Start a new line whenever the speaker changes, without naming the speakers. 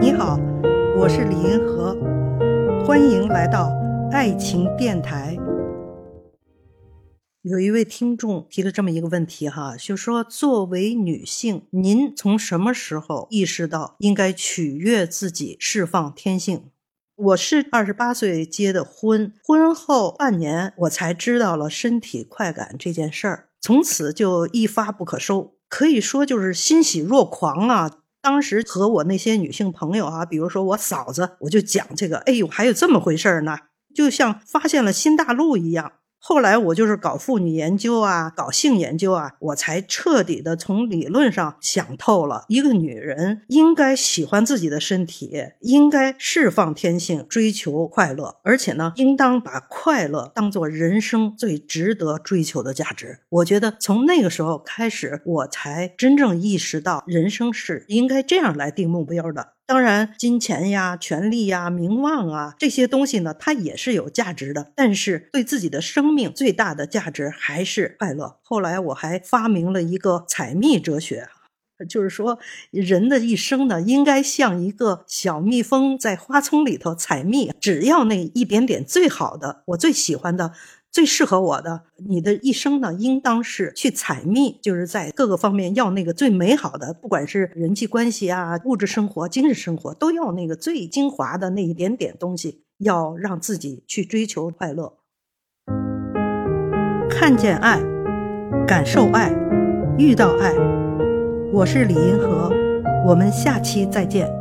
你好，我是李银河，欢迎来到爱情电台。有一位听众提了这么一个问题哈，就说作为女性，您从什么时候意识到应该取悦自己，释放天性？我是二十八岁结的婚，婚后半年我才知道了身体快感这件事儿，从此就一发不可收，可以说就是欣喜若狂啊。当时和我那些女性朋友啊，比如说我嫂子，我就讲这个，哎呦，还有这么回事呢，就像发现了新大陆一样。后来我就是搞妇女研究啊，搞性研究啊，我才彻底的从理论上想透了，一个女人应该喜欢自己的身体，应该释放天性，追求快乐，而且呢，应当把快乐当做人生最值得追求的价值。我觉得从那个时候开始，我才真正意识到人生是应该这样来定目标的。当然，金钱呀、权力呀、名望啊这些东西呢，它也是有价值的。但是，对自己的生命最大的价值还是快乐。后来，我还发明了一个采蜜哲学，就是说，人的一生呢，应该像一个小蜜蜂在花丛里头采蜜，只要那一点点最好的，我最喜欢的。最适合我的，你的一生呢，应当是去采蜜，就是在各个方面要那个最美好的，不管是人际关系啊、物质生活、精神生活，都要那个最精华的那一点点东西，要让自己去追求快乐。看见爱，感受爱，遇到爱，我是李银河，我们下期再见。